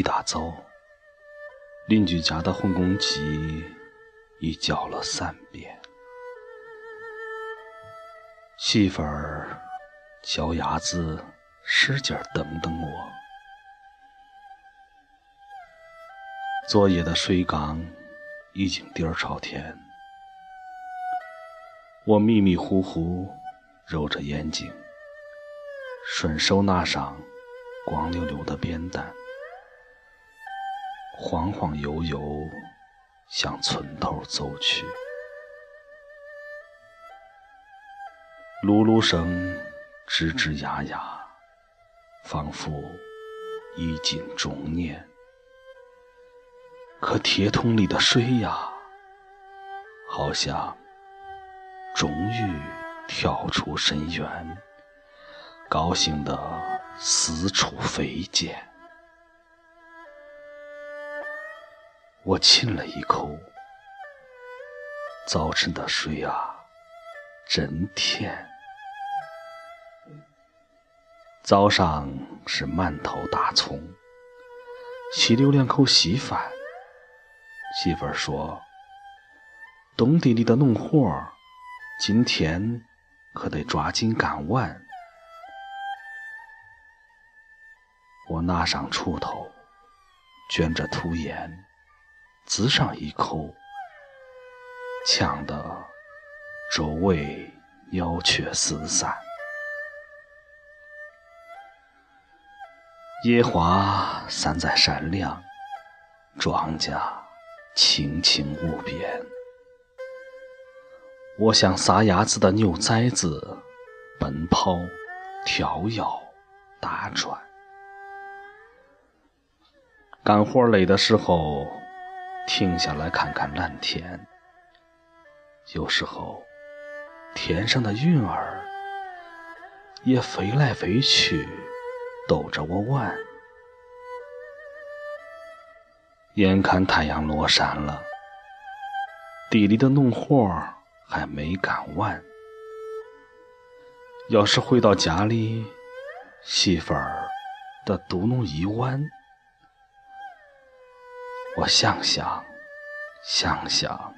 打糟，邻居家的混公鸡已叫了三遍。媳妇儿，小鸭子使劲蹬蹬我。昨夜的水缸已经底儿朝天，我迷迷糊糊揉着眼睛，顺手拿上光溜溜的扁担，晃晃悠悠向村头走去。噜噜声吱吱呀呀，仿佛已近中年。可铁桶里的水呀，好像终于跳出深渊，高兴地四处飞溅。我亲了一口，早晨的水啊，真甜。早上是馒头大葱，吸溜两口稀饭。媳妇儿说：“冬地里的农活儿，今天可得抓紧干完。”我拿上锄头，卷着土烟，滋上一口，呛得周围鸟雀四散。野花散在山梁，庄稼。青青无边，我像撒丫子的牛崽子，奔跑、跳跃、打转。干活累的时候，停下来看看蓝天。有时候，天上的云儿也飞来飞去，逗着我玩。眼看太阳落山了，地里的农活还没干完。要是回到家里，媳妇儿得嘟哝一晚，我想想想想，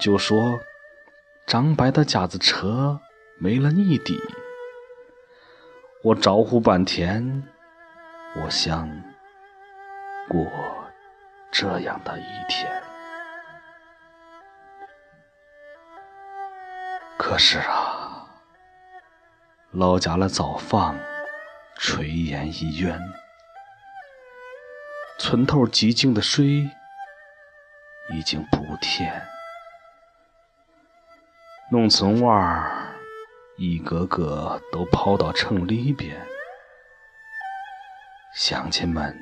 就说张白的架子车没了泥地，我招呼半天，我想过。这样的一天，可是啊，老家的灶房炊烟已远，村头寂静的水已经不甜，农村娃儿一个个都跑到城里边，乡亲们。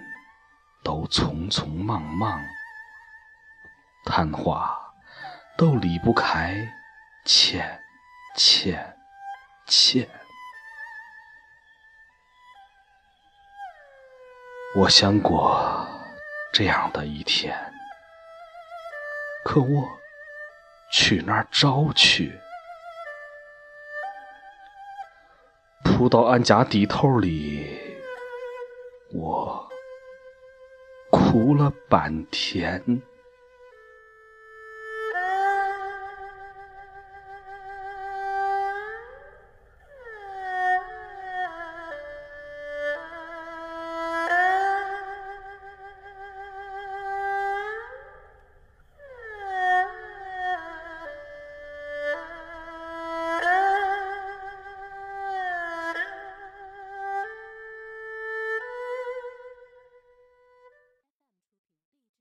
都匆匆忙忙，谈话都离不开钱钱钱。我想过这样的一天，可我去哪儿找去？扑到俺家地头里，我。哭了半天。